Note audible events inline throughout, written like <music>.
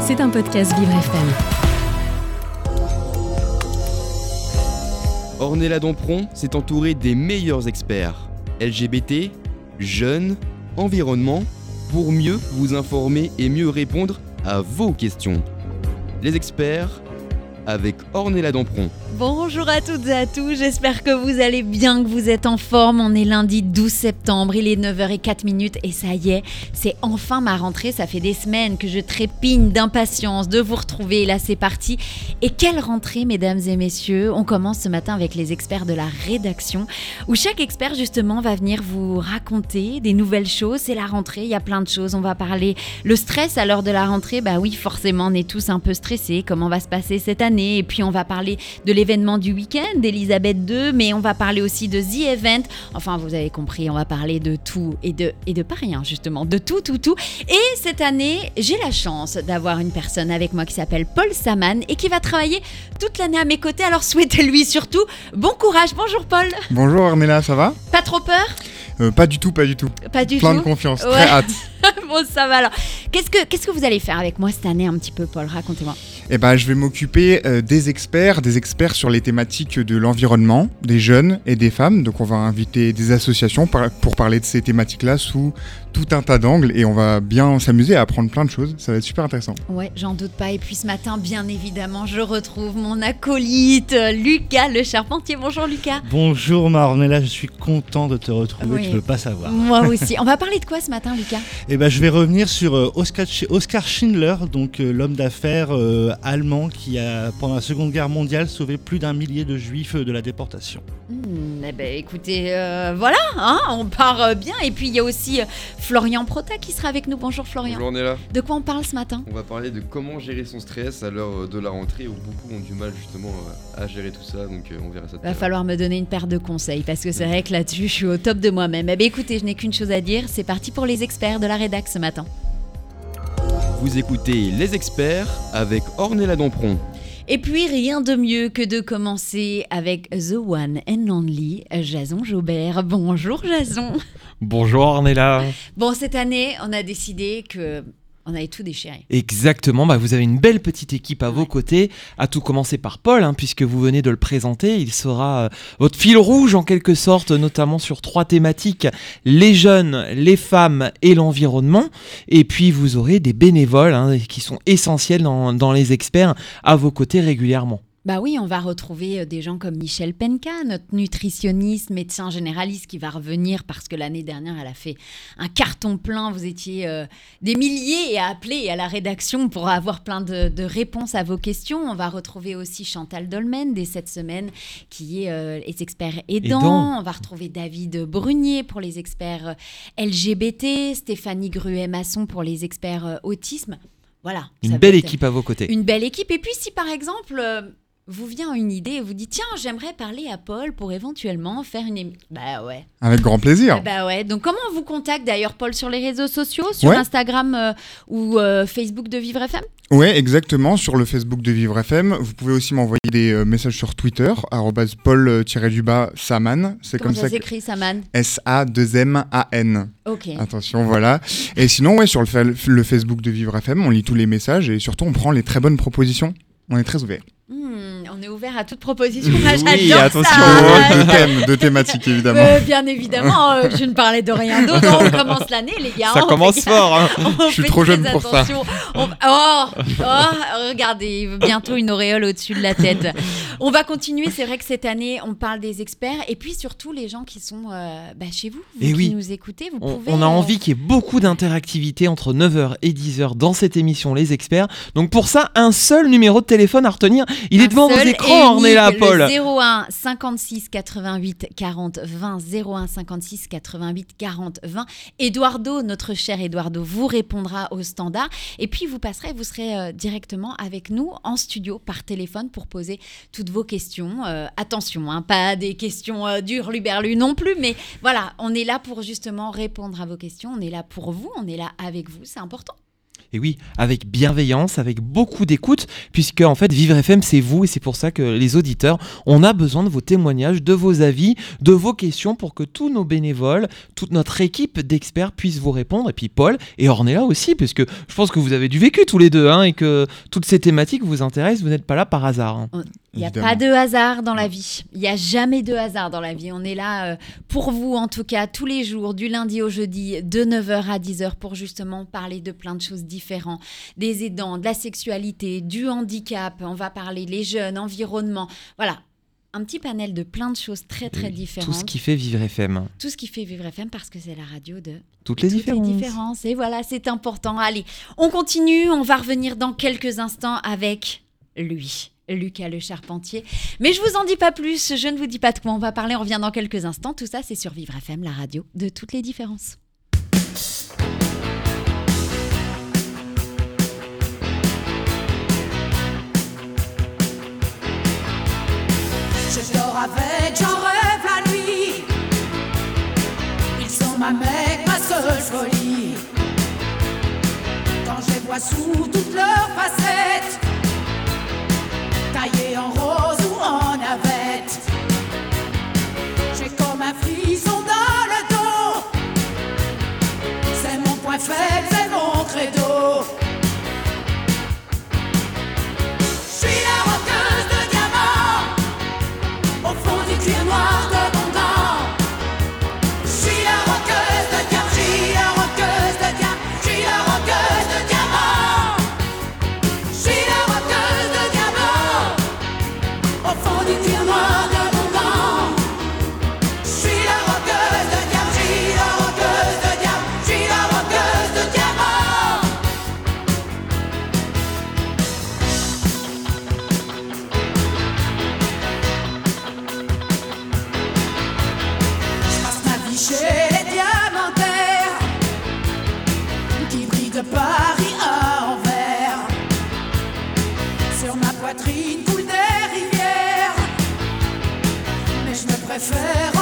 C'est un podcast Vivre FM. Ornella Dompron s'est entourée des meilleurs experts LGBT, jeunes, environnement, pour mieux vous informer et mieux répondre à vos questions. Les experts avec Ornella Dampron. Bonjour à toutes et à tous, j'espère que vous allez bien, que vous êtes en forme. On est lundi 12 septembre, il est 9h04 minutes et ça y est, c'est enfin ma rentrée. Ça fait des semaines que je trépigne d'impatience de vous retrouver. Là, c'est parti. Et quelle rentrée, mesdames et messieurs On commence ce matin avec les experts de la rédaction, où chaque expert justement va venir vous raconter des nouvelles choses. C'est la rentrée, il y a plein de choses. On va parler le stress à l'heure de la rentrée. Bah oui, forcément, on est tous un peu stressés. Comment va se passer cette année? Et puis on va parler de l'événement événement du week-end d'Elisabeth II, mais on va parler aussi de The Event. Enfin, vous avez compris, on va parler de tout et de, et de pas rien, justement, de tout, tout, tout. Et cette année, j'ai la chance d'avoir une personne avec moi qui s'appelle Paul Saman et qui va travailler toute l'année à mes côtés. Alors souhaitez-lui surtout bon courage. Bonjour Paul. Bonjour Armella, ça va? Pas trop peur? Euh, Pas du tout, pas du tout. Pas du Plein tout. de confiance, Ouais. très hâte. <laughs> bon, ça va alors. Qu'est-ce que, qu'est-ce que vous allez faire avec moi cette année un petit peu, Paul? Racontez-moi. Eh ben, je vais m'occuper euh, des experts, des experts sur les thématiques de l'environnement, des jeunes et des femmes. Donc, on va inviter des associations pour parler de ces thématiques-là sous tout un tas d'angles et on va bien s'amuser à apprendre plein de choses. Ça va être super intéressant. Ouais, j'en doute pas. Et puis ce matin, bien évidemment, je retrouve mon acolyte, Lucas le charpentier. Bonjour Lucas. Bonjour Marnella, je suis content de te retrouver, Oui. tu peux pas savoir. Moi aussi. On va parler de quoi ce matin, Lucas? Et ben, je vais revenir sur euh, Oscar, Oscar Schindler, donc euh, l'homme d'affaires euh, allemand qui a, pendant la Seconde Guerre mondiale, sauvé plus d'un millier de juifs de la déportation. Hmm, Eh ben, écoutez, euh, voilà, hein, on part bien. Et puis il y a aussi euh, Florian Prota qui sera avec nous. Bonjour Florian. Bonjour Ornella. De quoi on parle ce matin On va parler de comment gérer son stress à l'heure de la rentrée où beaucoup ont du mal justement à gérer tout ça. Donc euh, on verra ça. Va falloir me donner une paire de conseils parce que c'est vrai que là-dessus, je suis au top de moi-même. Eh ben, écoutez, je n'ai qu'une chose à dire. C'est parti pour les experts de la rédac ce matin. Vous écoutez Les experts avec Ornella Dampron. Et puis rien de mieux que de commencer avec The One and Only, Jason Jaubert. Bonjour Jason. Bonjour Ornella. Bon, cette année, on a décidé que on allait tout déchirer. Exactement, bah vous avez une belle petite équipe à vos côtés, à tout commencer par Paul, hein, puisque vous venez de le présenter. Il sera euh, votre fil rouge en quelque sorte, notamment sur trois thématiques, les jeunes, les femmes et l'environnement. Et puis vous aurez des bénévoles hein, qui sont essentiels dans, dans les experts à vos côtés régulièrement. Bah oui, on va retrouver euh, des gens comme Michel Penka, notre nutritionniste, médecin généraliste qui va revenir parce que l'année dernière, elle a fait un carton plein. Vous étiez euh, des milliers à appeler à la rédaction pour avoir plein de, de réponses à vos questions. On va retrouver aussi Chantal Dolmen dès cette semaine qui est euh, les experts aidants. Aidants. On va retrouver David Brunier pour les experts euh, LGBT, Stéphanie Gruet-Masson pour les experts autisme. Voilà. Une belle équipe à vos côtés. une belle équipe. Et puis si par exemple euh, vous vient une idée et vous dites tiens j'aimerais parler à Paul pour éventuellement faire une émission. Bah ouais. Avec grand plaisir. Bah ouais. Donc comment on vous contacte d'ailleurs Paul sur les réseaux sociaux, sur Ouais. Instagram euh, ou euh, Facebook de Vivre FM Ouais, exactement, sur le Facebook de Vivre FM. Vous pouvez aussi m'envoyer des euh, messages sur Twitter, paul-du-bas saman. C'est comme ça ça que s'écrit Saman? S-A-2-M-A-N. Ok. Attention, voilà. Et sinon, ouais, sur le, le Facebook de Vivre FM, on lit tous les messages et surtout, on prend les très bonnes propositions. On est très ouvert. On est ouvert à toute proposition. Oui, attention. ça. de thèmes, de thématiques, évidemment. Euh, bien évidemment, euh, je ne parlais de rien d'autre. On commence l'année, les gars. Ça On commence fait- fort. hein. Je suis trop jeune pour ça. On- Oh, oh, regardez, bientôt une auréole au-dessus de la tête. On va continuer. C'est vrai que cette année, on parle des experts et puis surtout les gens qui sont euh, bah, chez vous, vous Et qui oui. nous écoutez. Vous On, pouvez. on a euh, envie qu'il y ait beaucoup d'interactivité entre 9h et 10h dans cette émission Les Experts. Donc pour ça, un seul numéro de téléphone à retenir. Il un est devant vos et écrans, Ornella, Paul. Le 01 56 88 40 20 01 56 88 40 20. Eduardo, notre cher Eduardo, vous répondra au standard. Et puis vous passerez, vous serez euh, directement avec nous en studio par téléphone pour poser toutes vos questions. Euh, attention, hein, pas des questions euh, dures luberlues non plus, mais voilà, on est là pour justement répondre à vos questions. On est là pour vous, on est là avec vous, c'est important. Et oui, avec bienveillance, avec beaucoup d'écoute, puisque en fait, Vivre FM, c'est vous, et c'est pour ça que les auditeurs, on a besoin de vos témoignages, de vos avis, de vos questions, pour que tous nos bénévoles, toute notre équipe d'experts puissent vous répondre. Et puis Paul et Ornella aussi, puisque je pense que vous avez du vécu tous les deux, hein, et que toutes ces thématiques vous intéressent, vous n'êtes pas là par hasard. hein. Il n'y a Évidemment. pas de hasard dans la vie. Il n'y a jamais de hasard dans la vie. On est là euh, pour vous, en tout cas, tous les jours, du lundi au jeudi, de 9h à 10h, pour justement parler de plein de choses différentes. Des aidants, de la sexualité, du handicap. On va parler les jeunes, environnement. Voilà. Un petit panel de plein de choses très, très différentes. Tout ce qui fait Vivre FM. Tout ce qui fait Vivre FM parce que c'est la radio de Toutes les toutes différences. les différences. Et voilà, c'est important. Allez, on continue. On va revenir dans quelques instants avec lui. Lucas le Charpentier. Mais je vous en dis pas plus, je ne vous dis pas de quoi on va parler, on revient dans quelques instants. Tout ça, c'est sur Vivre FM, la radio de toutes les différences. Ma mec, ma seule folie. Quand je les vois sous toutes leurs facettes, taillés en rose ou en préfère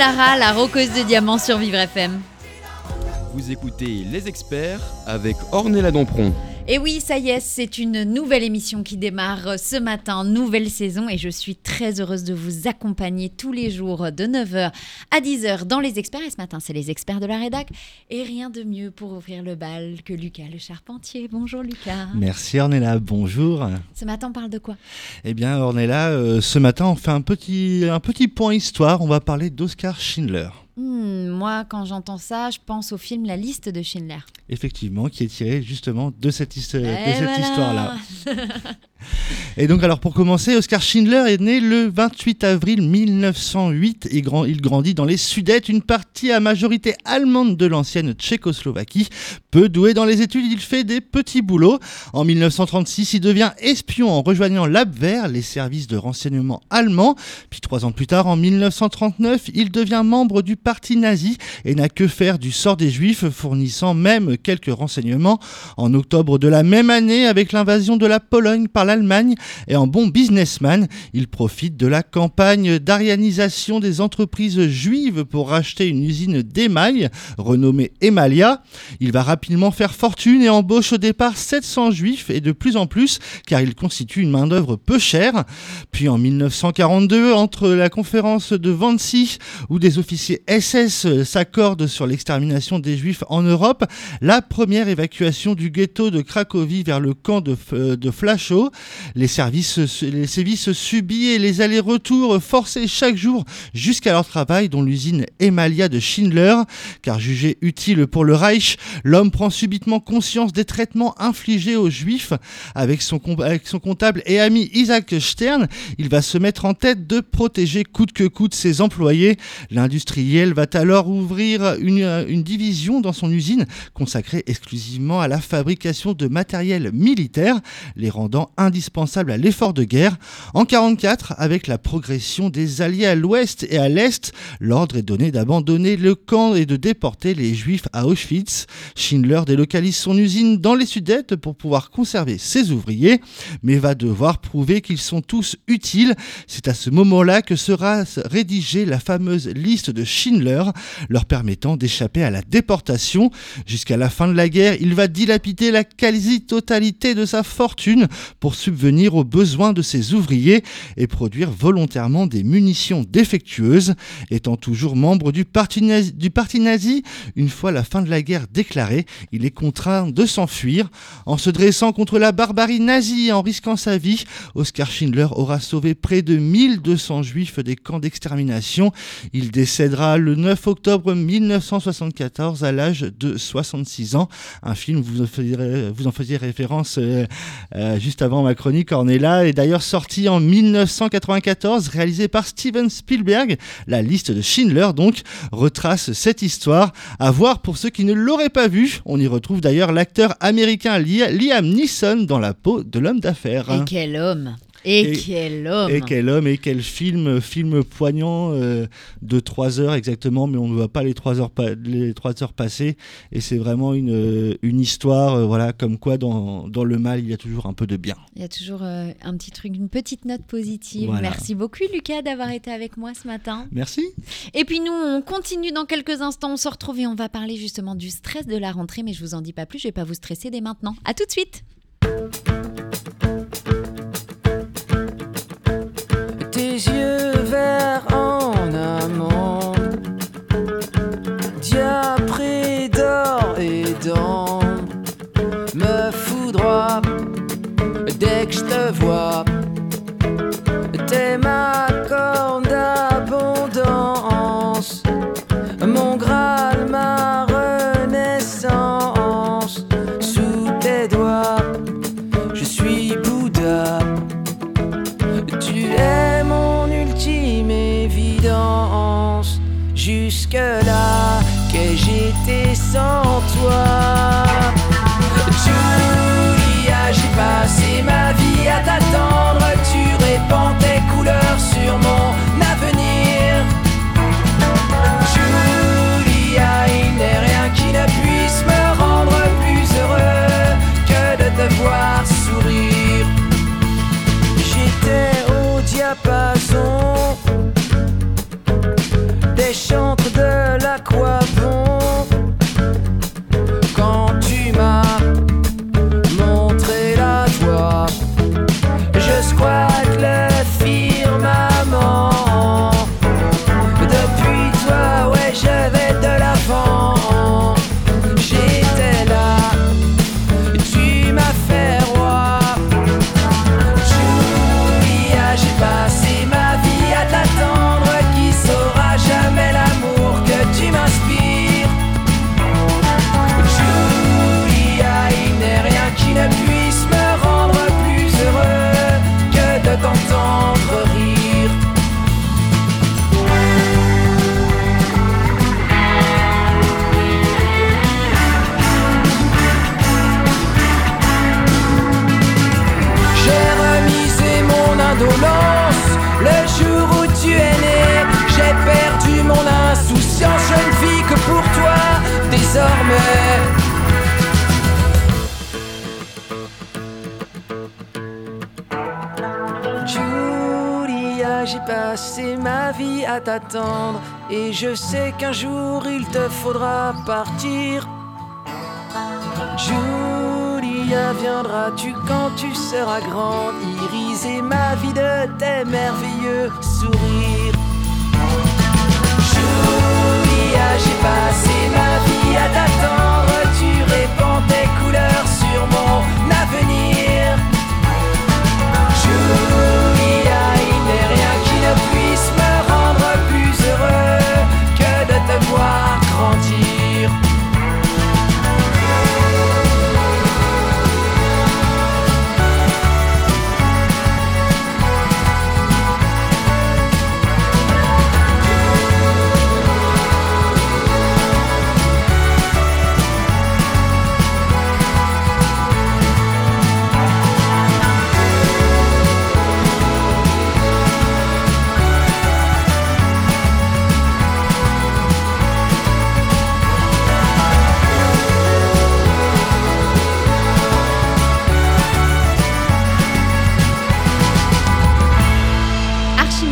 Lara, la roqueuse de diamants sur Vivre FM. Vous écoutez Les Experts avec Ornella Dampron. Et oui, ça y est, c'est une nouvelle émission qui démarre ce matin, nouvelle saison, et je suis très heureuse de vous accompagner tous les jours de 9h à 10h dans les experts. Et ce matin, c'est les experts de la rédac. Et rien de mieux pour ouvrir le bal que Lucas le charpentier. Bonjour Lucas. Merci Ornella, bonjour. Ce matin, on parle de quoi? Eh bien Ornella, euh, ce matin on fait un petit, un petit point histoire, on va parler d'Oscar Schindler. Hmm, Moi, quand j'entends ça, je pense au film La liste de Schindler. Effectivement, qui est tiré justement de cette, de voilà. histoire-là. <laughs> Et donc alors pour commencer, Oscar Schindler est né le 28 avril 1908 et il grandit dans les Sudètes, une partie à majorité allemande de l'ancienne Tchécoslovaquie. Peu doué dans les études, il fait des petits boulots. En 1936, il devient espion en rejoignant l'Abwehr, les services de renseignement allemands. Puis trois ans plus tard, en 1939, il devient membre du parti nazi et n'a que faire du sort des Juifs, fournissant même quelques renseignements en octobre de la même année, avec l'invasion de la Pologne par l'Allemagne, et en bon businessman, il profite de la campagne d'arianisation des entreprises juives pour racheter une usine d'émail renommée Emalia. Il va rapidement faire fortune et embauche au départ 700 juifs et de plus en plus, car il constitue une main-d'œuvre peu chère. Puis en 1942, entre la conférence de Wannsee, où des officiers SS s'accordent sur l'extermination des juifs en Europe, la première évacuation du ghetto de Cracovie vers le camp de, F- de Flachau, les, services, les sévices subis et les allers-retours forcés chaque jour jusqu'à leur travail, dont l'usine Emalia de Schindler, car jugé utile pour le Reich, l'homme prend subitement conscience des traitements infligés aux juifs. Avec son, comptable et ami Isaac Stern, il va se mettre en tête de protéger coûte que coûte ses employés. L'industriel va alors ouvrir une, une division dans son usine consacrée exclusivement à la fabrication de matériel militaire, les rendant indispensables à l'effort de guerre. En 1944, avec la progression des Alliés à l'ouest et à l'est, l'ordre est donné d'abandonner le camp et de déporter les Juifs à Auschwitz. Schindler délocalise son usine dans les Sudètes pour pouvoir conserver ses ouvriers, mais va devoir prouver qu'ils sont tous utiles. C'est à ce moment-là que sera rédigée la fameuse liste de Schindler, leur permettant d'échapper à la déportation. Jusqu'à la fin de la guerre, il va dilapider la quasi-totalité de sa fortune pour subvenir aux besoins de ses ouvriers et produire volontairement des munitions défectueuses. Étant toujours membre du parti nazi, une fois la fin de la guerre déclarée, il est contraint de s'enfuir. En se dressant contre la barbarie nazie en risquant sa vie, Oskar Schindler aura sauvé près de 1200 juifs des camps d'extermination. Il décédera le 9 octobre 1974 à l'âge de 66 ans. Un film, vous en faisiez, vous en faisiez référence euh, euh, juste avant ma chronique, Ornella, est d'ailleurs sorti en 1994, réalisé par Steven Spielberg. La liste de Schindler, donc, retrace cette histoire. À voir pour ceux qui ne l'auraient pas vu. On y retrouve d'ailleurs l'acteur américain Li- Liam Neeson dans la peau de l'homme d'affaires. Et quel homme Et, Et- quel homme Et quel homme et quel film, film poignant euh, de 3 heures exactement, mais on ne voit pas les 3 heures, les trois heures passer. Et c'est vraiment une, euh, une histoire, euh, voilà, comme quoi dans, dans le mal, il y a toujours un peu de bien. Il y a toujours euh, un petit truc, une petite note positive. Voilà. Merci beaucoup Lucas d'avoir été avec moi ce matin. Merci. Et puis nous, on continue dans quelques instants. On se retrouve et on va parler justement du stress de la rentrée. Mais je vous en dis pas plus, je vais pas vous stresser dès maintenant. À tout de suite tes yeux verts en amont, diapré d'or et d'an, me foudroie dès que je te vois. Passé ma vie à t'attendre et je sais qu'un jour il te faudra partir. Julia, viendras-tu quand tu seras grande? Iriser ma vie de tes merveilleux sourires Julia, j'ai passé ma vie à t'attendre, tu répands tes couleurs sur mon avenir. Julia,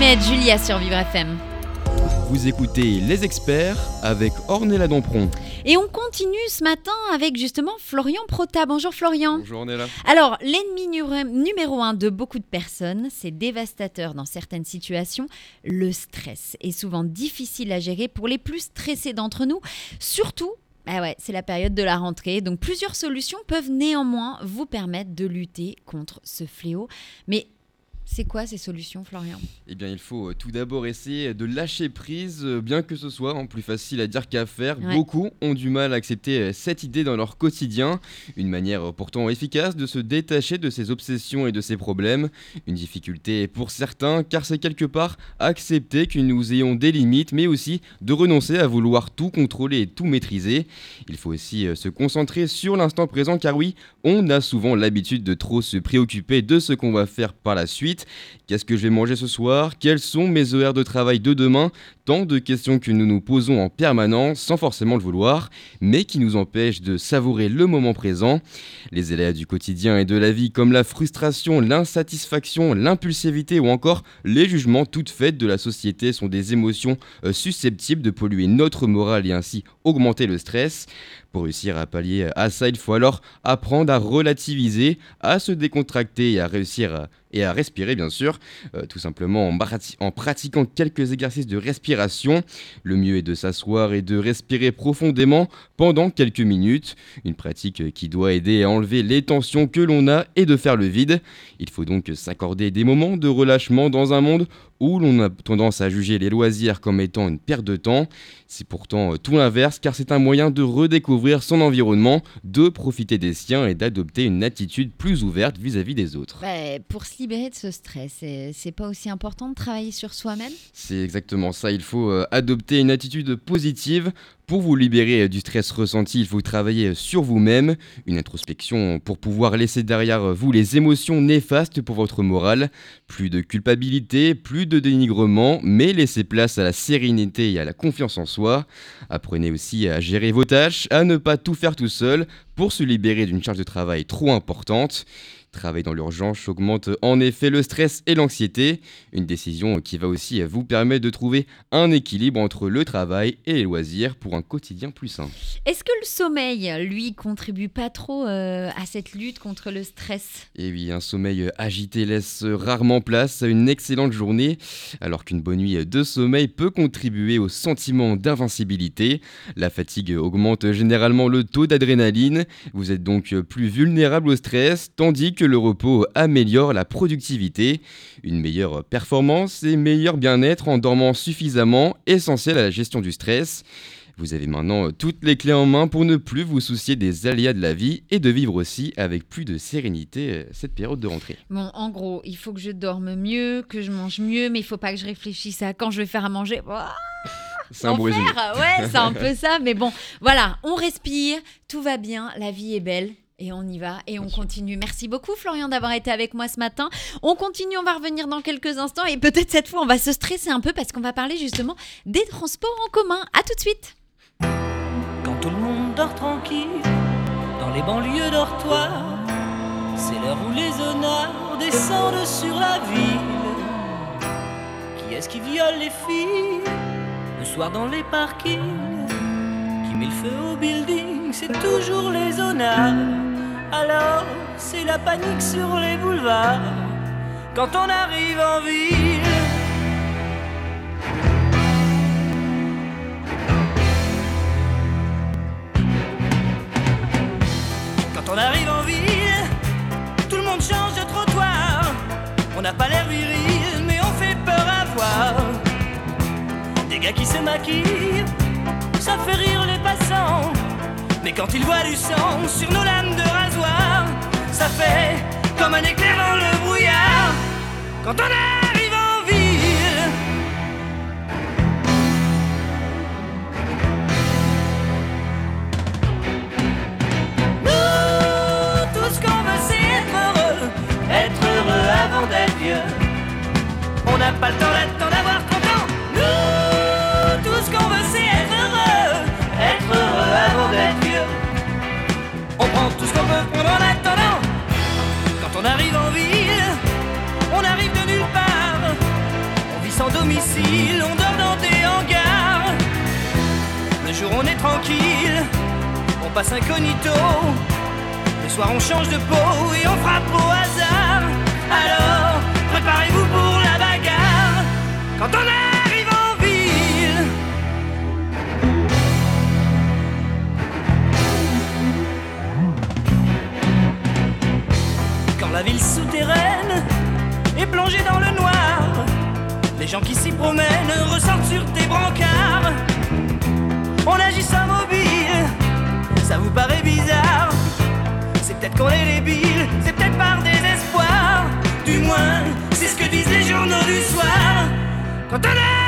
Archimède, Julia sur Vivre FM. Vous écoutez Les Experts avec Ornella Dampron. Et on continue ce matin avec justement Florian Prota. Bonjour Florian. Bonjour Ornella. Alors, l'ennemi nu- numéro un de beaucoup de personnes, c'est dévastateur dans certaines situations, le stress est souvent difficile à gérer pour les plus stressés d'entre nous, surtout. Ah ouais, c'est la période de la rentrée, donc plusieurs solutions peuvent néanmoins vous permettre de lutter contre ce fléau. Mais c'est quoi ces solutions, Florian? Eh bien, il faut euh, tout d'abord essayer de lâcher prise, euh, bien que ce soit en plus facile à dire qu'à faire. Ouais. Beaucoup ont du mal à accepter euh, cette idée dans leur quotidien. Une manière pourtant efficace de se détacher de ses obsessions et de ses problèmes. Une difficulté pour certains, car c'est quelque part accepter que nous ayons des limites, mais aussi de renoncer à vouloir tout contrôler et tout maîtriser. Il faut aussi se concentrer sur l'instant présent, car oui, on a souvent l'habitude de trop se préoccuper de ce qu'on va faire par la suite. Qu'est-ce que je vais manger ce soir? Quels sont mes horaires de travail de demain? Tant de questions que nous nous posons en permanence sans forcément le vouloir, mais qui nous empêchent de savourer le moment présent. Les aléas du quotidien et de la vie comme la frustration, l'insatisfaction, l'impulsivité ou encore les jugements toutes faites de la société sont des émotions euh, susceptibles de polluer notre morale et ainsi augmenter le stress. Pour réussir à pallier à ça, il faut alors apprendre à relativiser, à se décontracter et à réussir et à respirer bien sûr, euh, tout simplement en, prati- en pratiquant quelques exercices de respiration. Le mieux est de s'asseoir et de respirer profondément pendant quelques minutes, une pratique qui doit aider à enlever les tensions que l'on a et de faire le vide. Il faut donc s'accorder des moments de relâchement dans un monde où l'on a tendance à juger les loisirs comme étant une perte de temps. C'est pourtant euh, tout l'inverse car c'est un moyen de redécouvrir son environnement, de profiter des siens et d'adopter une attitude plus ouverte vis-à-vis des autres. Bah, Pour se libérer de ce stress, c'est pas aussi important de travailler sur soi-même? C'est exactement ça, il faut euh, adopter une attitude positive. Pour vous libérer euh, du stress ressenti, il faut travailler euh, sur vous-même, une introspection pour pouvoir laisser derrière euh, vous les émotions néfastes pour votre morale. Plus de culpabilité, plus de dénigrement, mais laissez place à la sérénité et à la confiance en soi. Apprenez aussi à gérer vos tâches, à ne pas tout faire tout seul pour se libérer d'une charge de travail trop importante. Travailler dans l'urgence augmente en effet le stress et l'anxiété, une décision qui va aussi vous permettre de trouver un équilibre entre le travail et les loisirs pour un quotidien plus sain. Est-ce que le sommeil, lui, contribue pas trop euh, à cette lutte contre le stress? Et oui, un sommeil agité laisse rarement place à une excellente journée, alors qu'une bonne nuit de sommeil peut contribuer au sentiment d'invincibilité. La fatigue augmente généralement le taux d'adrénaline, vous êtes donc plus vulnérable au stress, tandis que le repos améliore la productivité. Une meilleure performance et meilleur bien-être en dormant suffisamment, essentiel à la gestion du stress. Vous avez maintenant toutes les clés en main pour ne plus vous soucier des aléas de la vie et de vivre aussi avec plus de sérénité euh, cette période de rentrée. Bon, en gros, il faut que je dorme mieux, que je mange mieux, mais il faut pas que je réfléchisse à quand je vais faire à manger. Ouah, C'est un. Ouais, c'est un <laughs> peu ça, mais bon, voilà, on respire, tout va bien, la vie est belle. Et on y va et on continue. Merci beaucoup Florian d'avoir été avec moi ce matin. On continue, on va revenir dans quelques instants et peut-être cette fois on va se stresser un peu parce qu'on va parler justement des transports en commun. À tout de suite. Quand tout le monde dort tranquille, dans les banlieues dortoirs, c'est l'heure où les honneurs descendent sur la ville. est-ce qui viole les filles le soir dans les parkings? Qui met le feu au building C'est toujours les honneurs. Alors, c'est la panique sur les boulevards quand on arrive en ville. Quand on arrive en ville, tout le monde change de trottoir. On n'a pas l'air viril, mais on fait peur à voir. Des gars qui se maquillent, ça fait rire les passants. Mais quand ils voient du sang sur nos lames de rasoir, ça fait comme un éclair dans le brouillard. Quand on arrive en ville, nous, tout ce qu'on veut, c'est être heureux, être heureux avant d'être vieux. On n'a pas le temps d'attendre d'avoir 30 ans. Nous, Quand on arrive en ville, on arrive de nulle part. On vit sans domicile, on dort dans des hangars. Le jour on est tranquille, on passe incognito. Le soir on change de peau et on frappe au hasard. Alors, préparez-vous pour la bagarre. Quand on La ville souterraine est plongée dans le noir, les gens qui s'y promènent ressortent sur des brancards. On agit sans mobile, ça vous paraît bizarre. C'est peut-être qu'on est débile, c'est peut-être par désespoir. Du moins, c'est ce que disent les journaux du soir. Quand on arrive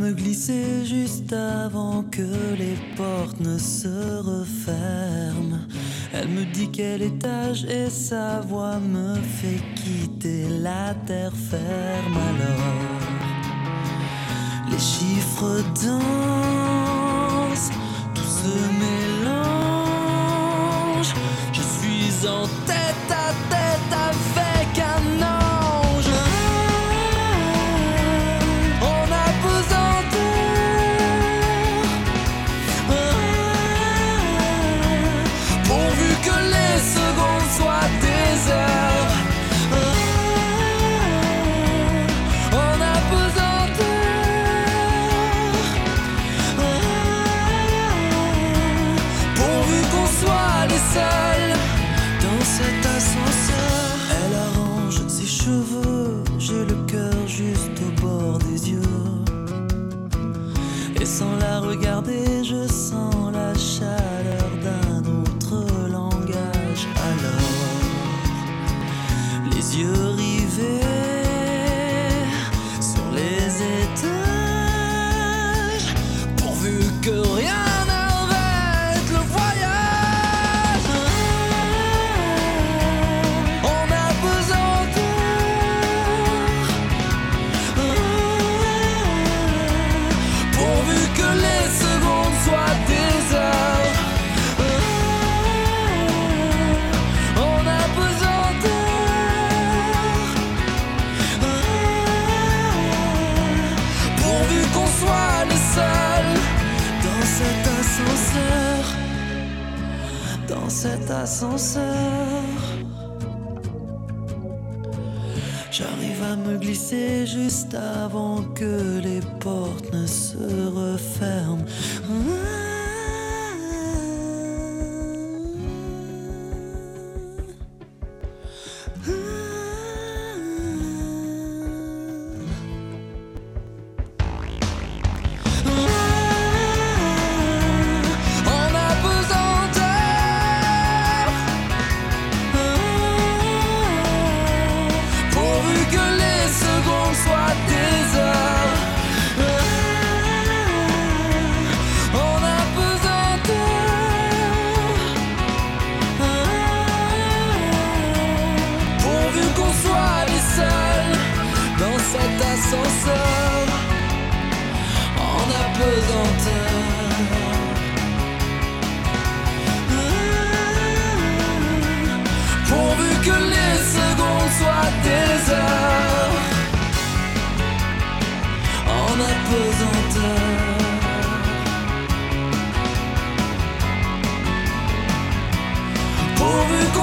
me glisser juste avant que les portes ne se referment. Elle me dit quel étage et sa voix me fait quitter la terre ferme alors. Les chiffres dansent, tout se mélange. Je suis en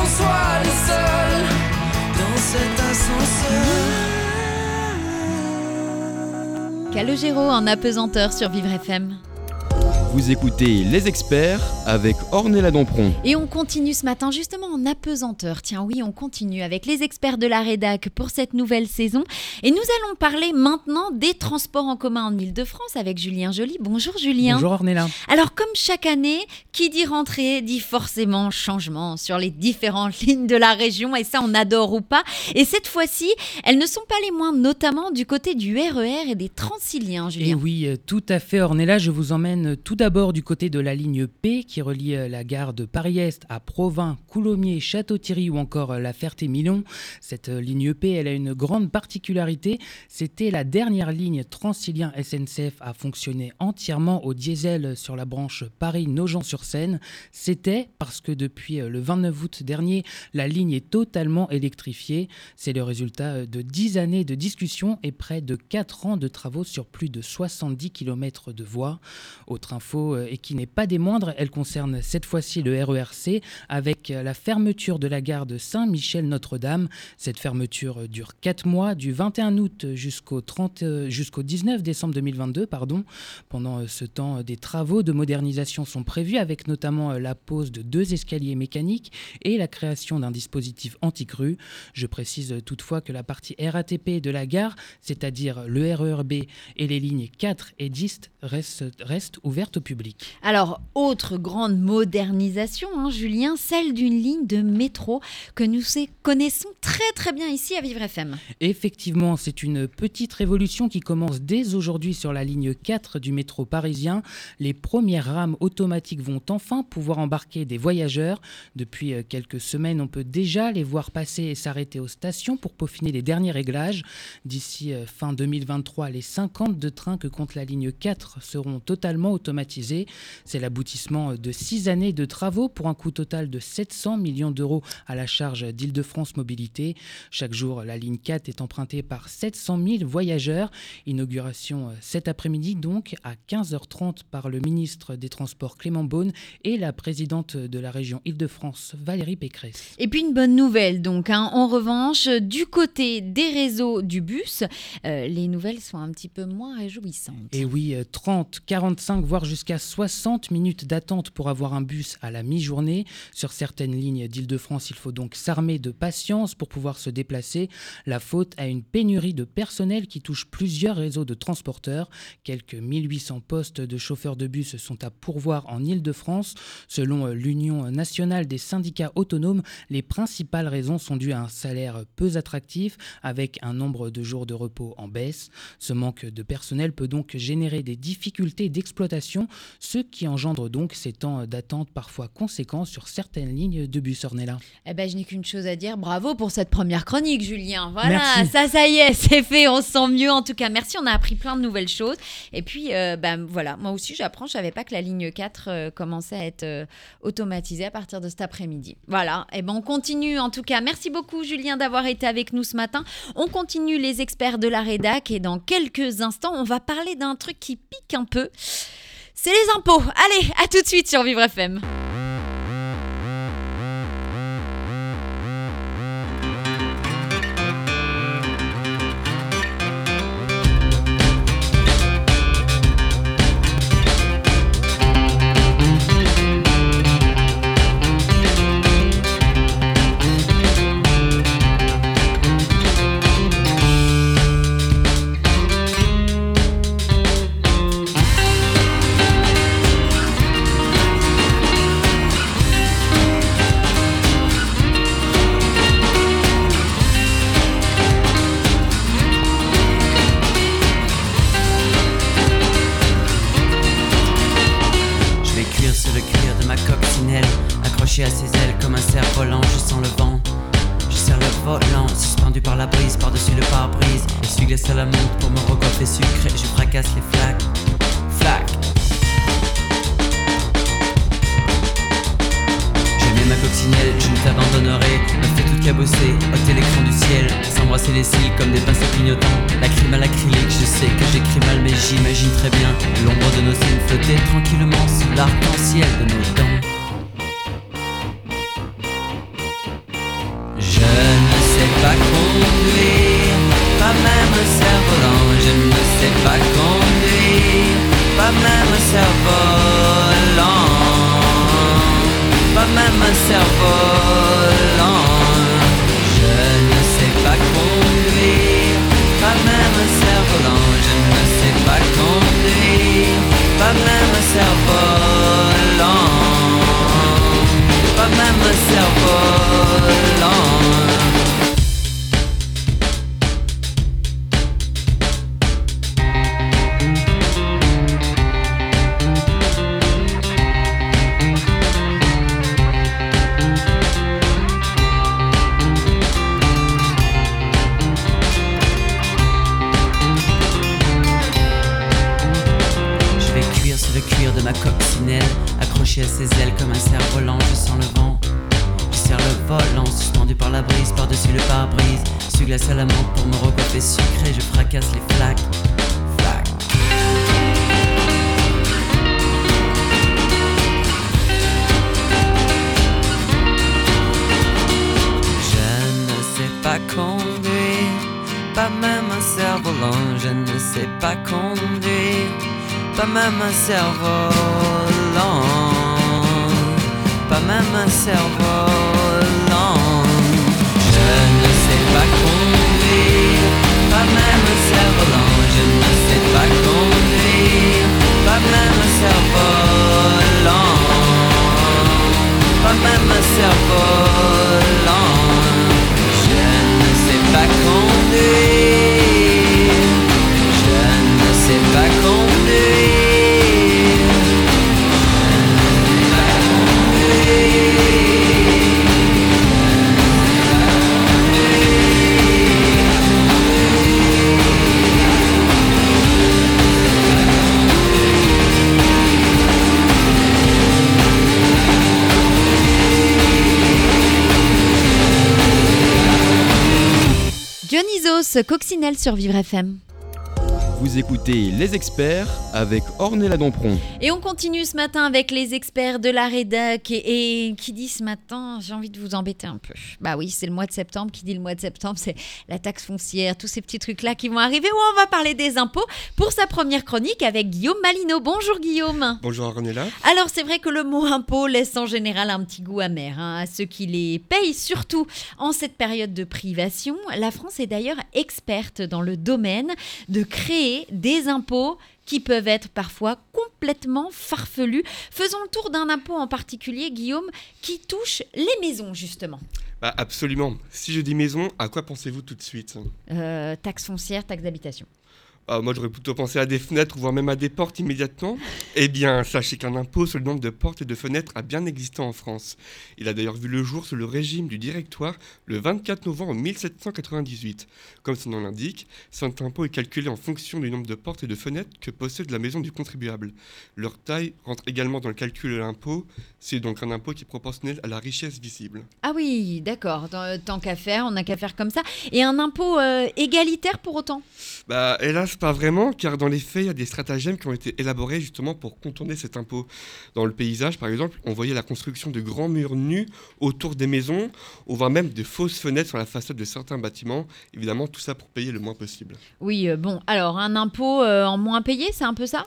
soit les seuls Dans cet ascenseur Calogero en apesanteur sur Vivre FM. Vous écoutez Les Experts avec Ornella Dampron. Et on continue ce matin justement en apesanteur. Tiens oui, on continue avec les experts de la rédac pour cette nouvelle saison. Et nous allons parler maintenant des transports en commun en Ile-de-France avec Julien Joly. Bonjour Julien. Bonjour Ornella. Alors comme chaque année, qui dit rentrée dit forcément changement sur les différentes <laughs> lignes de la région et ça on adore ou pas. Et cette fois-ci, elles ne sont pas les moindres, notamment du côté du RER et des Transiliens, Et Julien. oui, euh, tout à fait Ornella, je vous emmène tout d'abord du côté de la ligne P qui relie euh, la gare de Paris-Est à Provins, Coulommiers, Château-Thierry ou encore euh, la Ferté-Milon. Cette euh, ligne P, elle a une grande particularité, c'était la dernière ligne Transilien SNCF à fonctionner entièrement au diesel sur la branche Paris-Nogent-sur-Seine. C'était parce que depuis le 29 août dernier, la ligne est totalement électrifiée. C'est le résultat de 10 années de discussions et près de 4 ans de travaux sur plus de 70 km de voies. Autre info, euh, et qui n'est pas des moindres, elle concerne cette fois-ci le RERC avec euh, la fermeture de la gare de Saint-Michel-Notre-Dame. Cette fermeture euh, dure 4 mois, du 21 août jusqu'au 30, euh, jusqu'au 19 décembre 2022. Pardon. Pendant ce temps, des travaux de modernisation sont prévus avec notamment la pose de deux escaliers mécaniques et la création d'un dispositif anti-crue. Je précise toutefois que la partie RATP de la gare, c'est-à-dire le RERB et les lignes 4 et 10, reste, reste ouverte au public. Alors, autre grande modernisation, hein, Julien, celle d'une ligne de métro que nous connaissons très très bien ici à Vivre FM. Effectivement, c'est une petite révolution qui commence dès aujourd'hui sur la ligne 4 du métro parisien. Les premières rames automatiques vont enfin pouvoir embarquer des voyageurs. Depuis euh, quelques semaines, on peut déjà les voir passer et s'arrêter aux stations pour peaufiner les derniers réglages. D'ici euh, fin 2023, les 50 de trains que compte la ligne 4 seront totalement C'est l'aboutissement de six années de travaux pour un coût total de 700 millions d'euros à la charge d'Île-de-France Mobilité. Chaque jour, la ligne 4 est empruntée par 700 000 voyageurs. Inauguration euh, cet après-midi donc à 15h30 par le ministre des Transports Clément Beaune et la présidente de la région Île-de-France Valérie Pécresse. Et puis une bonne nouvelle donc, hein. en revanche, du côté des réseaux du bus, euh, les nouvelles sont un petit peu moins réjouissantes. Et oui, euh, 30, 45, voire jusqu'à 60 minutes d'attente pour avoir un bus à la mi-journée. Sur certaines lignes d'Île-de-France, il faut donc s'armer de patience pour pouvoir se déplacer. La faute à une pénurie de personnel qui touche plusieurs réseaux de transporteurs. Quelques 1800 postes de chauffeurs de bus sont à pourvoir en Île-de-France. Selon l'Union nationale des syndicats autonomes, les principales raisons sont dues à un salaire peu attractif avec un nombre de jours de repos en baisse. Ce manque de personnel peut donc générer des difficultés d'exploitation, ce qui engendre donc ces temps d'attente parfois conséquents sur certaines lignes de bus Ornella. Eh ben, je n'ai qu'une chose à dire, bravo pour cette première chronique, Julien. Voilà, Merci. ça, ça y est, <laughs> c'est fait, on se sent mieux. En tout cas, merci, on a appris plein de nouvelles choses. Et puis, euh, ben, voilà, moi aussi, j'apprends, je savais pas que la ligne 4 euh, commençait à être euh, automatisée à partir de cet après-midi. Voilà, et ben, on continue en tout cas. Merci beaucoup, Julien, d'avoir été avec nous ce matin. On continue les experts de la rédac et dans quelques instants, on va parler d'un truc qui pique un peu. C'est les impôts. Allez, à tout de suite sur Vivre FM. Ne Coccinelle sur Vivre FM. Vous écoutez Les Experts avec Ornella Dampron. Et on continue ce matin avec les experts de la rédac. Et, et qui dit ce matin, j'ai envie de vous embêter un peu. Bah oui, c'est le mois de septembre. Qui dit le mois de septembre, c'est la taxe foncière, tous ces petits trucs-là qui vont arriver. Où on va parler des impôts pour sa première chronique avec Guillaume Malino. Bonjour Guillaume. Bonjour Ornella. Alors c'est vrai que le mot impôt laisse en général un petit goût amer hein, à ceux qui les payent, surtout en cette période de privation. La France est d'ailleurs experte dans le domaine de créer des impôts qui peuvent être parfois complètement farfelus. Faisons le tour d'un impôt en particulier, Guillaume, qui touche les maisons justement. Bah, absolument. Si je dis maison, à quoi pensez-vous tout de suite? Euh, taxe foncière, taxe d'habitation. Ah, Moi, j'aurais plutôt pensé à des fenêtres, voire même à des portes immédiatement. <laughs> Eh bien, sachez qu'un impôt sur le nombre de portes et de fenêtres a bien existé en France. Il a d'ailleurs vu le jour sous le régime du directoire le 24 novembre 1798. Comme son nom l'indique, cet impôt est calculé en fonction du nombre de portes et de fenêtres que possède la maison du contribuable. Leur taille rentre également dans le calcul de l'impôt. C'est donc un impôt qui est proportionnel à la richesse visible. Ah oui, d'accord. Tant, tant qu'à faire, on n'a qu'à faire comme ça. Et un impôt euh, égalitaire pour autant? Bah, hélas, pas vraiment, car dans les faits, il y a des stratagèmes qui ont été élaborés justement pour contourner cet impôt. Dans le paysage, par exemple, on voyait la construction de grands murs nus autour des maisons, on voit même de fausses fenêtres sur la façade de certains bâtiments, évidemment ça pour payer le moins possible. Oui, euh, bon, alors un impôt euh, en moins payé, c'est un peu ça?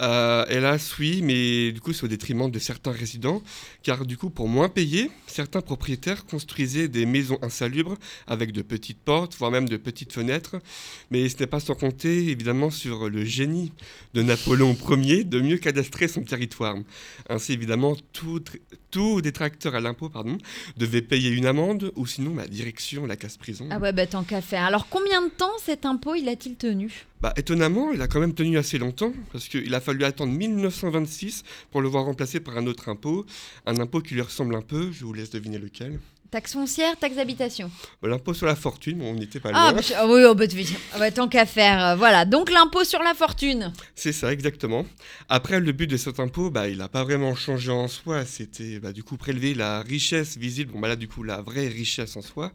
Euh, hélas, oui, mais du coup, c'est au détriment de certains résidents, car du coup, pour moins payer, certains propriétaires construisaient des maisons insalubres avec de petites portes, voire même de petites fenêtres. Mais ce n'est pas sans compter, évidemment, sur le génie de Napoléon Ier de mieux cadastrer son territoire. Ainsi, évidemment, tout, tr- tout détracteur à l'impôt pardon, devait payer une amende, ou sinon la direction, la casse-prison. Ah ouais, bah tant qu'à faire. Alors combien de temps cet impôt il a-t-il tenu? Bah, étonnamment, il a quand même tenu assez longtemps, parce qu'il a fallu attendre 1926 pour le voir remplacé par un autre impôt, un impôt qui lui ressemble un peu, je vous laisse deviner lequel. Taxe foncière, taxe d'habitation. Bah, L'impôt sur la fortune, bon, on n'était pas Ah, loin. bah, ah oui, oh, bah, ah bah, tant qu'à faire. euh, voilà, donc l'impôt sur la fortune. C'est ça, exactement. Après, le but de cet impôt, bah, il n'a pas vraiment changé en soi. C'était bah, du coup prélever la richesse visible, bon, bah, là, du coup, la vraie richesse en soi.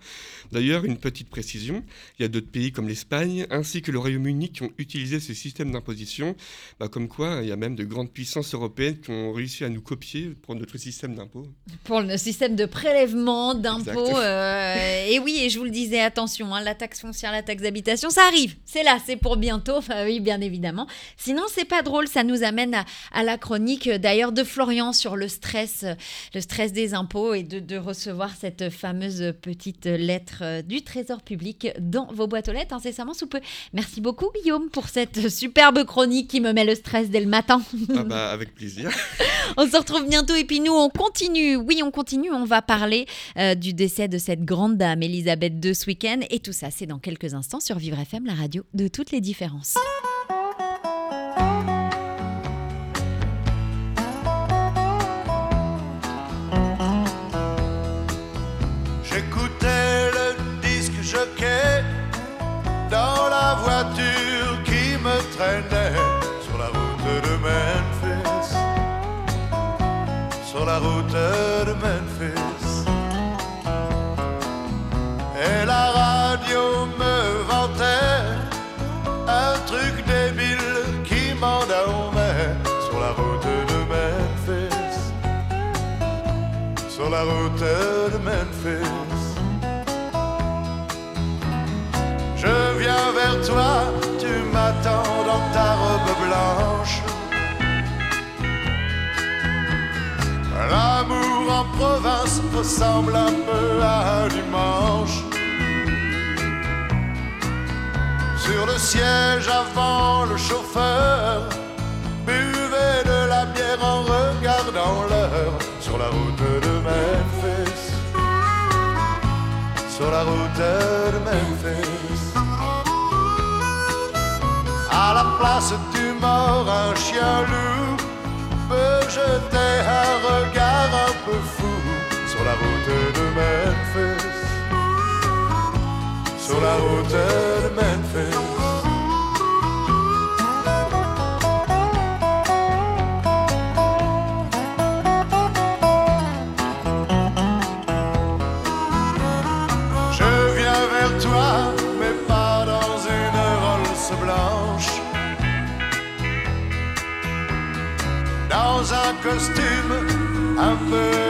D'ailleurs, une petite précision il y a d'autres pays comme l'Espagne ainsi que le Royaume-Uni qui ont utilisé ce système d'imposition. Bah, comme quoi, il y a même de grandes puissances européennes qui ont réussi à nous copier pour notre système d'impôt. Pour le système de prélèvement d'impôts. Euh, et oui, et je vous le disais, attention, hein, la taxe foncière, la taxe d'habitation, ça arrive. C'est là, c'est pour bientôt. Enfin, oui, bien évidemment. Sinon, c'est pas drôle. Ça nous amène à, à la chronique euh, d'ailleurs de Florian sur le stress, euh, le stress des impôts et de, de recevoir cette fameuse petite lettre du Trésor public dans vos boîtes aux lettres incessamment sous peu. Merci beaucoup, Guillaume, pour cette superbe chronique qui me met le stress dès le matin. ah bah, avec plaisir. <laughs> On se retrouve bientôt et puis nous on continue. Oui, on continue. On va parler euh, du décès de cette grande dame Elisabeth II ce week-end et tout ça c'est dans quelques instants sur Vivre FM, la radio de toutes les différences. Memphis. Je viens vers toi, tu m'attends dans ta robe blanche. L'amour en province ressemble un peu à un dimanche. Sur le siège avant le chauffeur, de la bière en regardant l'heure sur la route de Memphis. Sur la route de Memphis. À la place du mort, un chien loup peut jeter un regard un peu fou sur la route de Memphis. Sur la route un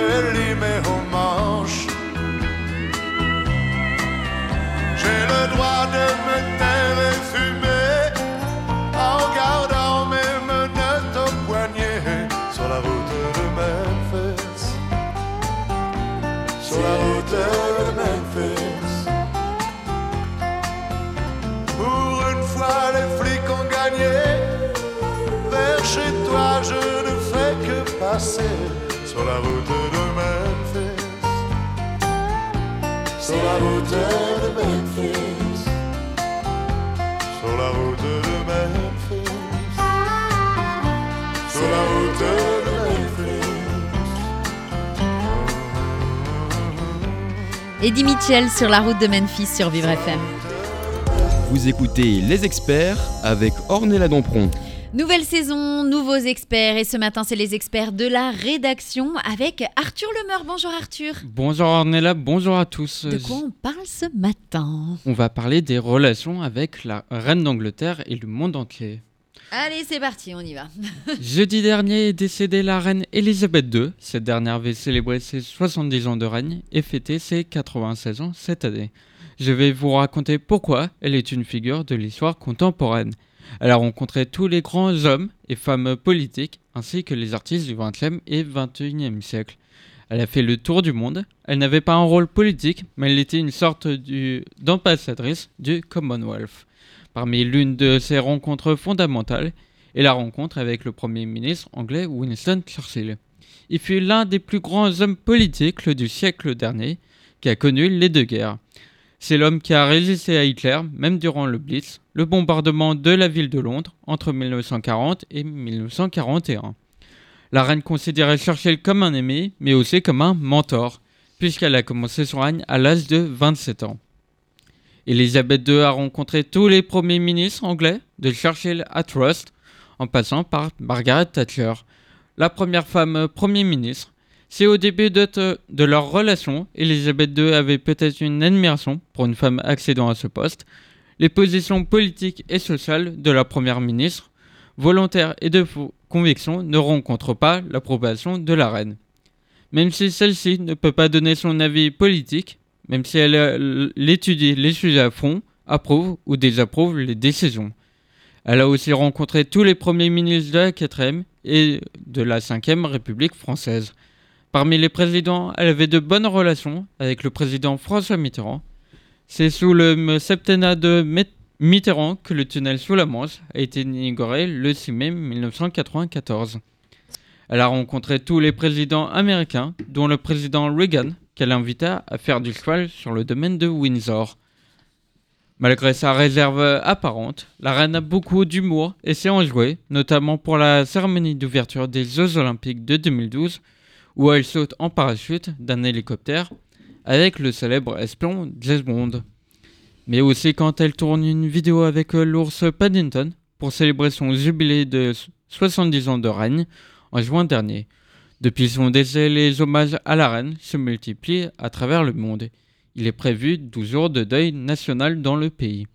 Eddie Mitchell sur la route de Memphis sur Vivre FM. Vous écoutez Les Experts avec Ornella Dampron. Nouvelle saison, nouveaux experts et ce matin c'est les experts de la rédaction avec Arthur Lemeur. Bonjour Arthur. Bonjour Ornella, bonjour à tous. De quoi on parle ce matin? On va parler des relations avec la reine d'Angleterre et le monde entier. Allez c'est parti, on y va. <laughs> Jeudi dernier est décédée la reine Elisabeth II. Cette dernière avait célébré ses 70 ans de règne et fêté ses 96 ans cette année. Je vais vous raconter pourquoi elle est une figure de l'histoire contemporaine. Elle a rencontré tous les grands hommes et femmes politiques ainsi que les artistes du XXe et XXIe siècle. Elle a fait le tour du monde. Elle n'avait pas un rôle politique, mais elle était une sorte du- d'ambassadrice du Commonwealth. Parmi l'une de ses rencontres fondamentales est la rencontre avec le Premier ministre anglais Winston Churchill. Il fut l'un des plus grands hommes politiques du siècle dernier qui a connu les deux guerres. C'est l'homme qui a résisté à Hitler, même durant le Blitz, le bombardement de la ville de Londres entre 1940 et 1941. La reine considérait Churchill comme un aimé, mais aussi comme un mentor, puisqu'elle a commencé son règne à l'âge de 27 ans. Elisabeth II a rencontré tous les premiers ministres anglais, de Churchill à Trust, en passant par Margaret Thatcher, la première femme Premier ministre. C'est au début de, te- de leur relation, Elisabeth II avait peut-être une admiration pour une femme accédant à ce poste. Les positions politiques et sociales de la Première ministre, volontaires et de conviction, ne rencontrent pas l'approbation de la reine. Même si celle-ci ne peut pas donner son avis politique, même si elle euh, l'étudie les sujets à fond, approuve ou désapprouve les décisions. Elle a aussi rencontré tous les premiers ministres de la 4e et de la 5e République française. Parmi les présidents, elle avait de bonnes relations avec le président François Mitterrand. C'est sous le septennat de Mitterrand que le tunnel sous la Manche a été inauguré le 6 mai 1994. Elle a rencontré tous les présidents américains, dont le président Reagan, qu'elle invita à faire du cheval sur le domaine de Windsor. Malgré sa réserve apparente, la reine a beaucoup d'humour et s'est enjouée, notamment pour la cérémonie d'ouverture des Jeux Olympiques de 2012, où elle saute en parachute d'un hélicoptère avec le célèbre espion James Bond. Mais aussi quand elle tourne une vidéo avec euh, l'ours Paddington pour célébrer son jubilé de 70 ans de règne en juin dernier. Depuis son décès, les hommages à la reine se multiplient à travers le monde. Il est prévu 12 jours de deuil national dans le pays.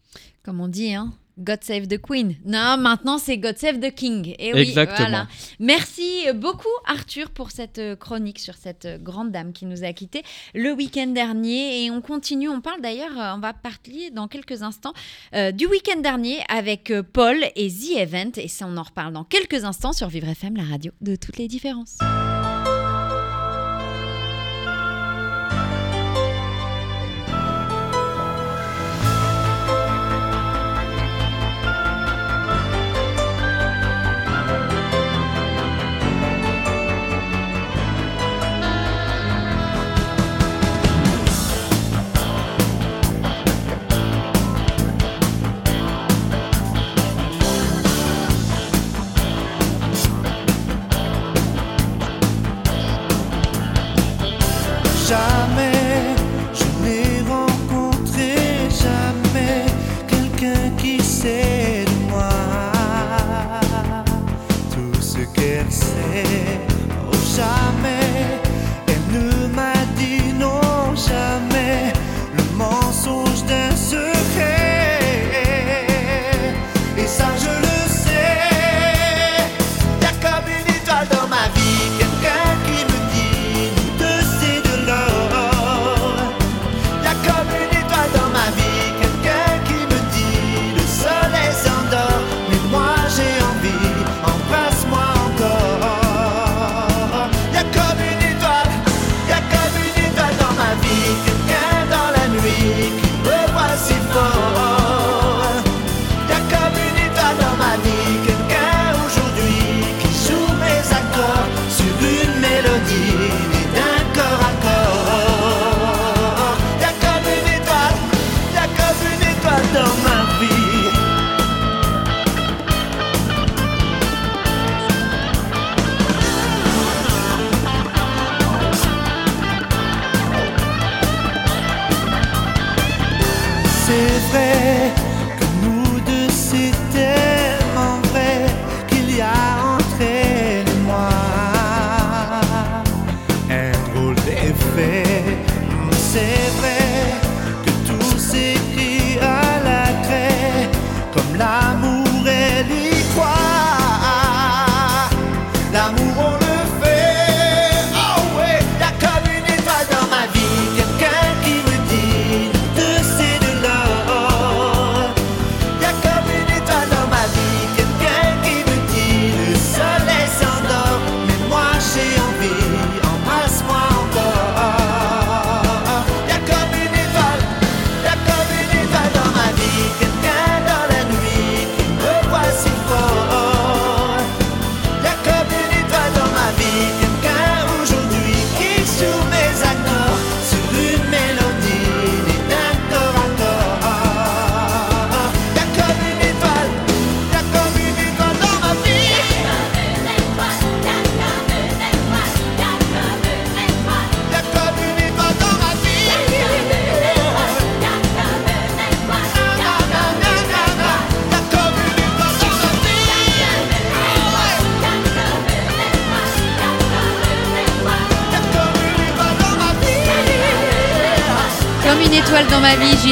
Comme on dit, hein God save the Queen. Non, maintenant c'est God save the King. Et oui, Exactement. voilà. Merci beaucoup Arthur pour cette euh, chronique sur cette euh, grande dame qui nous a quittés le week-end dernier. Et on continue, on parle d'ailleurs, euh, on va parler dans quelques instants euh, du week-end dernier avec Paul et The Event. Et ça, on en reparle dans quelques instants sur Vivre FM, la radio de toutes les différences.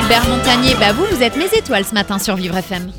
Gilbert Montagnier. Bah vous, vous êtes mes étoiles ce matin sur Vivre FM.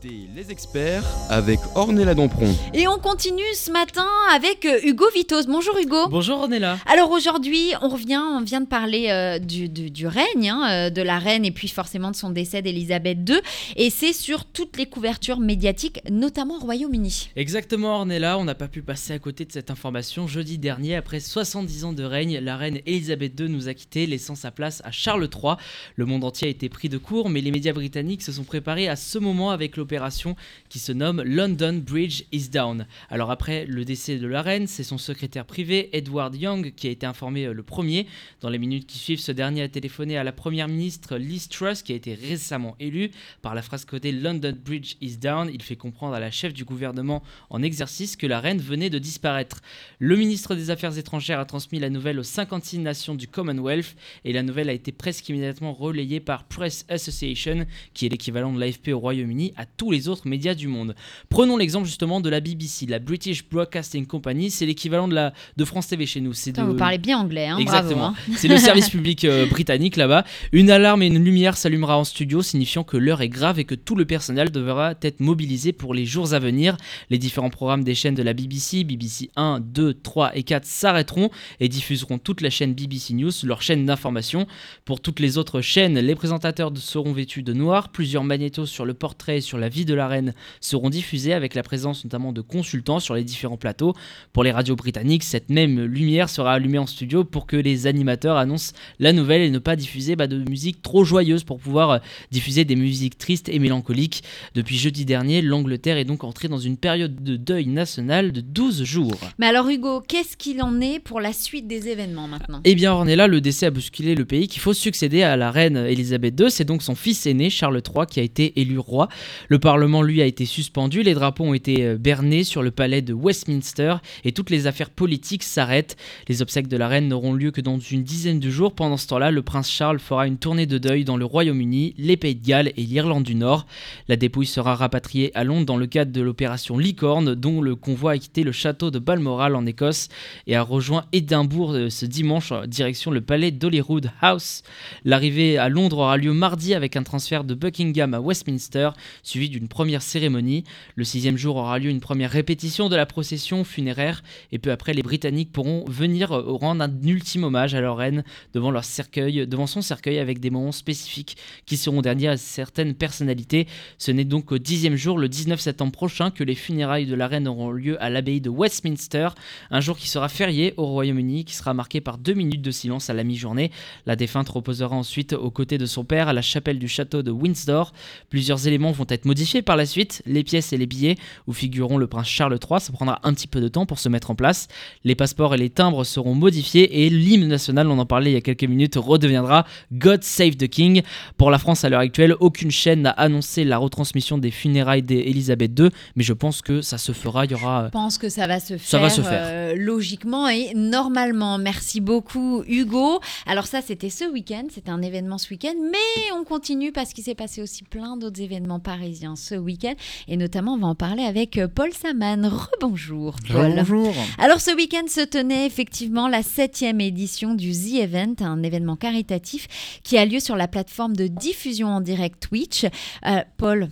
Écoutez Les Experts avec Ornella Dampron. Et on continue ce matin avec euh, Hugo Vitos. Bonjour Hugo. Bonjour Ornella. Alors aujourd'hui, on revient, on vient de parler euh, du, du- du règne hein, euh, de la reine et puis forcément de son décès d'Elisabeth II. Et c'est sur toutes les couvertures médiatiques, notamment au Royaume-Uni. Exactement Ornella, on n'a pas pu passer à côté de cette information. Jeudi dernier, après 70 ans de règne, la reine Elisabeth II nous a quittés, laissant sa place à Charles III. Le monde entier a été pris de court, mais les médias britanniques se sont préparés à ce moment avec l'opération qui se nomme London Bridge is Down. Alors après le décès de la reine, c'est son secrétaire privé Edward Young qui a été informé euh, le premier. Dans les minutes qui suivent, ce dernier a téléphoné à la première ministre Liz Truss qui a été récemment élue. Par la phrase codée London Bridge is down, il fait comprendre à la chef du gouvernement en exercice que la reine venait de disparaître. Le ministre des Affaires étrangères a transmis la nouvelle aux 56 nations du Commonwealth et la nouvelle a été presque immédiatement relayée par Press Association, qui est l'équivalent de l'AFP au Royaume-Uni, à tous les autres médias du monde. Prenons l'exemple justement de la BBC, la British Broadcasting Company, c'est l'équivalent de, la, de France TV chez nous. C'est Putain, de- vous parlez bien anglais, hein, Exactement. bravo. hein. C'est le service <laughs> public euh, britannique là-bas. Une alarme et une lumière s'allumera en studio, signifiant que l'heure est grave et que tout le personnel devra être mobilisé pour les jours à venir. Les différents programmes des chaînes de la BBC, BBC 1, 2, 3 et 4 s'arrêteront et diffuseront toute la chaîne BBC News, leur chaîne d'information. Pour toutes les autres chaînes, les présentateurs seront vêtus de noir. Plusieurs magnétos sur le portrait et sur la vie de la reine seront diffusés avec la présence notamment de consultants sur les différents plateaux. Pour les radios britanniques, cette même lumière sera allumée en studio pour que les animateurs annoncent la nouvelle et ne pas diffuser bah, de musique trop joyeuse pour pouvoir euh, diffuser des musiques tristes et mélancoliques. Depuis jeudi dernier, l'Angleterre est donc entrée dans une période de deuil national de 12 jours. Mais alors Hugo, qu'est-ce qu'il en est pour la suite des événements maintenant? Eh bien, Ornella, le décès a bousculé le pays qu'il faut succéder à la reine Elisabeth II. C'est donc son fils aîné, Charles III, qui a été élu roi. Le Parlement, lui, a été suspendu. Les drapeaux ont été euh, bernés sur le palais de Westminster et toutes les affaires politiques s'arrêtent. Les obsèques de la reine n'auront lieu que dans une dizaine de jours. Pendant ce temps-là, le prince Charles fera une tournée de deuil dans le Royaume-Uni, les Pays de Galles et l'Irlande du Nord. La dépouille sera rapatriée à Londres dans le cadre de l'opération Licorne, dont le convoi a quitté le château de Balmoral en Écosse et a rejoint Édimbourg euh, ce dimanche direction le palais d'Holyrood House. L'arrivée à Londres aura lieu mardi avec un transfert de Buckingham à Westminster, suivi d'une première cérémonie. Le sixième jour aura lieu une première répétition de la procession funéraire et peu après les Britanniques pourront venir euh, rendre un ultime hommage à leur reine devant leur cercueil, devant son cercueil avec des moments spécifiques qui seront derniers à certaines personnalités. Ce n'est donc au dixième jour, le 19 septembre prochain, que les funérailles de la reine auront lieu à l'abbaye de Westminster, un jour qui sera férié au Royaume-Uni, qui sera marqué par deux minutes de silence à la mi-journée. La défunte reposera ensuite aux côtés de son père à la chapelle du château de Windsor. Plusieurs éléments vont être modifiés par la suite, les pièces et les billets où figureront le prince Charles III, ça prendra un petit peu de temps pour se mettre en place. Les passeports et les timbres seront modifiés et l'hymne national, on en parlait il y a quelques minutes, redeviendra God Save the King. Pour la France à l'heure actuelle, aucune chaîne n'a annoncé la retransmission des funérailles d'Elisabeth II, mais je pense que ça se fera, il y aura... Je pense que ça va se faire, Ça va se faire. euh, logiquement et normalement. Merci beaucoup Hugo. Alors ça c'était ce week-end, c'était un événement ce week-end, mais on continue parce qu'il s'est passé aussi plein d'autres événements parisiens ce week-end et notamment on va en parler avec euh, Paul Saman. Rebonjour Paul. Bonjour. Alors ce week-end se tenait effectivement la septième édition du The Event, un événement caritatif qui a lieu sur la plateforme de diffusion en direct Twitch. Euh, Paul,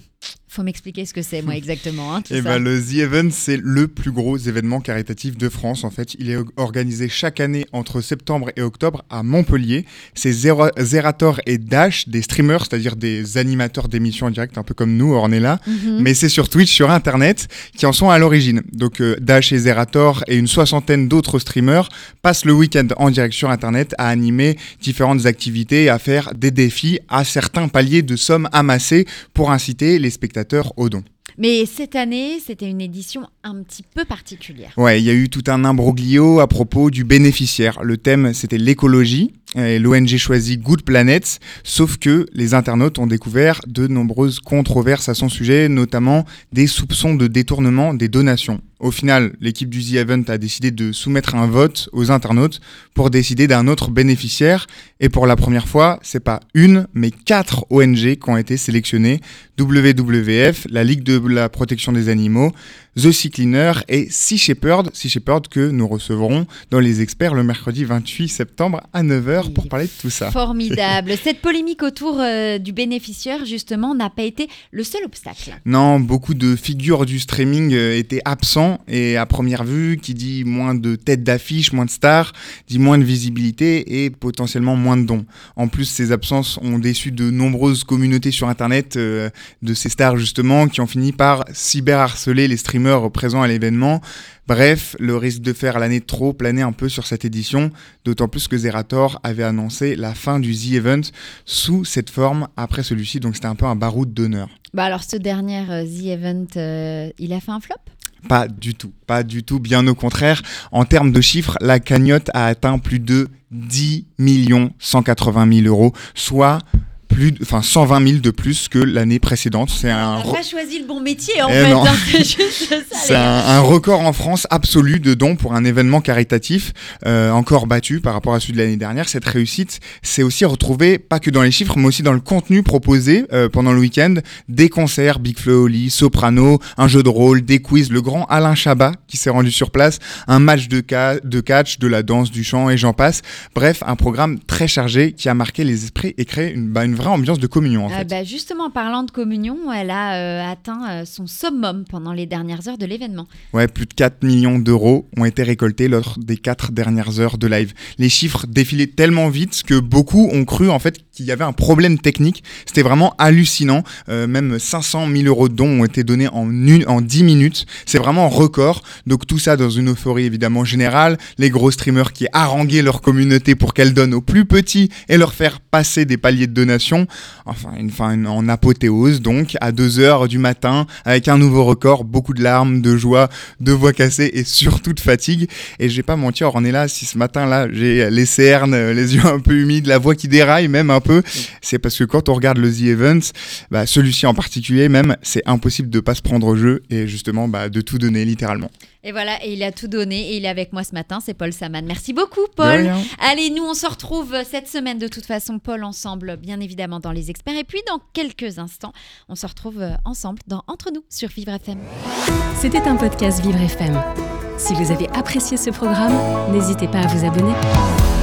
faut m'expliquer ce que c'est moi exactement. hein, tout Et ça. ben, le The Event, c'est le plus gros événement caritatif de France. En fait, il est organisé chaque année entre septembre et octobre à Montpellier. C'est Zera- Zerator et Dash, des streamers, c'est-à-dire des animateurs d'émissions en direct, un peu comme nous, Ornella. Mhm. Mais c'est sur Twitch, sur Internet, qui en sont à l'origine. Donc euh, Dash et Zerator et une soixantaine d'autres streamers passent le week-end en direct sur Internet à animer différentes activités et à faire des défis à certains paliers de sommes amassées pour inciter les spectateurs Mais cette année, c'était une édition un petit peu particulière. Ouais, il y a eu tout un imbroglio à propos du bénéficiaire. Le thème, c'était l'écologie. L'ONG choisit Good Planet, sauf que les internautes ont découvert de nombreuses controverses à son sujet, notamment des soupçons de détournement des donations. Au final, l'équipe du The Event a décidé de soumettre un vote aux internautes pour décider d'un autre bénéficiaire. Et pour la première fois, c'est pas une, mais quatre ONG qui ont été sélectionnées. WWF, la Ligue de la protection des animaux, The Sea Cleaner et Sea Shepherd. Sea Shepherd que nous recevrons dans les experts le mercredi 28 septembre à 9h pour parler de tout ça. Formidable. <laughs> Cette polémique autour euh, du bénéficiaire, justement, n'a pas été le seul obstacle. Non, beaucoup de figures du streaming euh, étaient absents et à première vue, qui dit moins de têtes d'affiche, moins de stars, dit moins de visibilité et potentiellement moins de dons. En plus, ces absences ont déçu de nombreuses communautés sur Internet euh, de ces stars justement qui ont fini par cyberharceler les streamers présents à l'événement. Bref, le risque de faire l'année trop planait un peu sur cette édition, d'autant plus que Zerator avait annoncé la fin du The Event sous cette forme après celui-ci, donc c'était un peu un baroud d'honneur. Bah alors, ce dernier euh, The Event, euh, il a fait un flop? Pas du tout, pas du tout, bien au contraire. En termes de chiffres, la cagnotte a atteint plus de 10 180 000 euros, soit plus, de- enfin 120 000 de plus que l'année précédente. C'est un, On re- n'a pas choisi le bon métier, en Eh fait. hein, c'est <laughs> c'est un, record en France absolu de dons pour un événement caritatif, euh, encore battu par rapport à celui de l'année dernière. Cette réussite s'est aussi retrouvée pas que dans les chiffres, mais aussi dans le contenu proposé euh, pendant le week-end. Des concerts, Big Oli, Soprano, un jeu de rôle, des quiz, le grand Alain Chabat qui s'est rendu sur place, un match de, ca- de catch, de la danse, du chant et j'en passe. Bref, un programme très chargé qui a marqué les esprits et créé une, bah, une vraie ambiance de communion en Ah fait. bah, justement, en parlant de communion, elle a euh, atteint euh, son summum pendant les dernières heures de l'événement. Ouais, plus de 4 millions d'euros ont été récoltés lors des 4 dernières heures de live. Les chiffres défilaient tellement vite que beaucoup ont cru en fait qu'il y avait un problème technique. C'était vraiment hallucinant. Euh, même 500 000 euros de dons ont été donnés en, une, en 10 minutes. C'est vraiment record. Donc tout ça dans une euphorie évidemment générale. Les gros streamers qui haranguaient leur communauté pour qu'elle donne aux plus petits et leur faire passer des paliers de Enfin, en apothéose donc à 2 heures du matin avec un nouveau record, beaucoup de larmes, de joie, de voix cassées et surtout de fatigue. Et je vais pas mentir, on est là, si ce matin là j'ai les cernes, les yeux un peu humides, la voix qui déraille même un peu, c'est parce que quand on regarde le The Event, bah, celui-ci en particulier même, c'est impossible de pas se prendre au jeu et justement bah, de tout donner littéralement. Et voilà, et il a tout donné et il est avec moi ce matin, c'est Paul Saman. Merci beaucoup, De Paul. rien. Allez, nous, on se retrouve cette semaine de toute façon, Paul, ensemble, bien évidemment, dans Les Experts. Et puis, dans quelques instants, on se retrouve euh, ensemble dans Entre nous sur Vivre FM. C'était un podcast Vivre FM. Si vous avez apprécié ce programme, n'hésitez pas à vous abonner.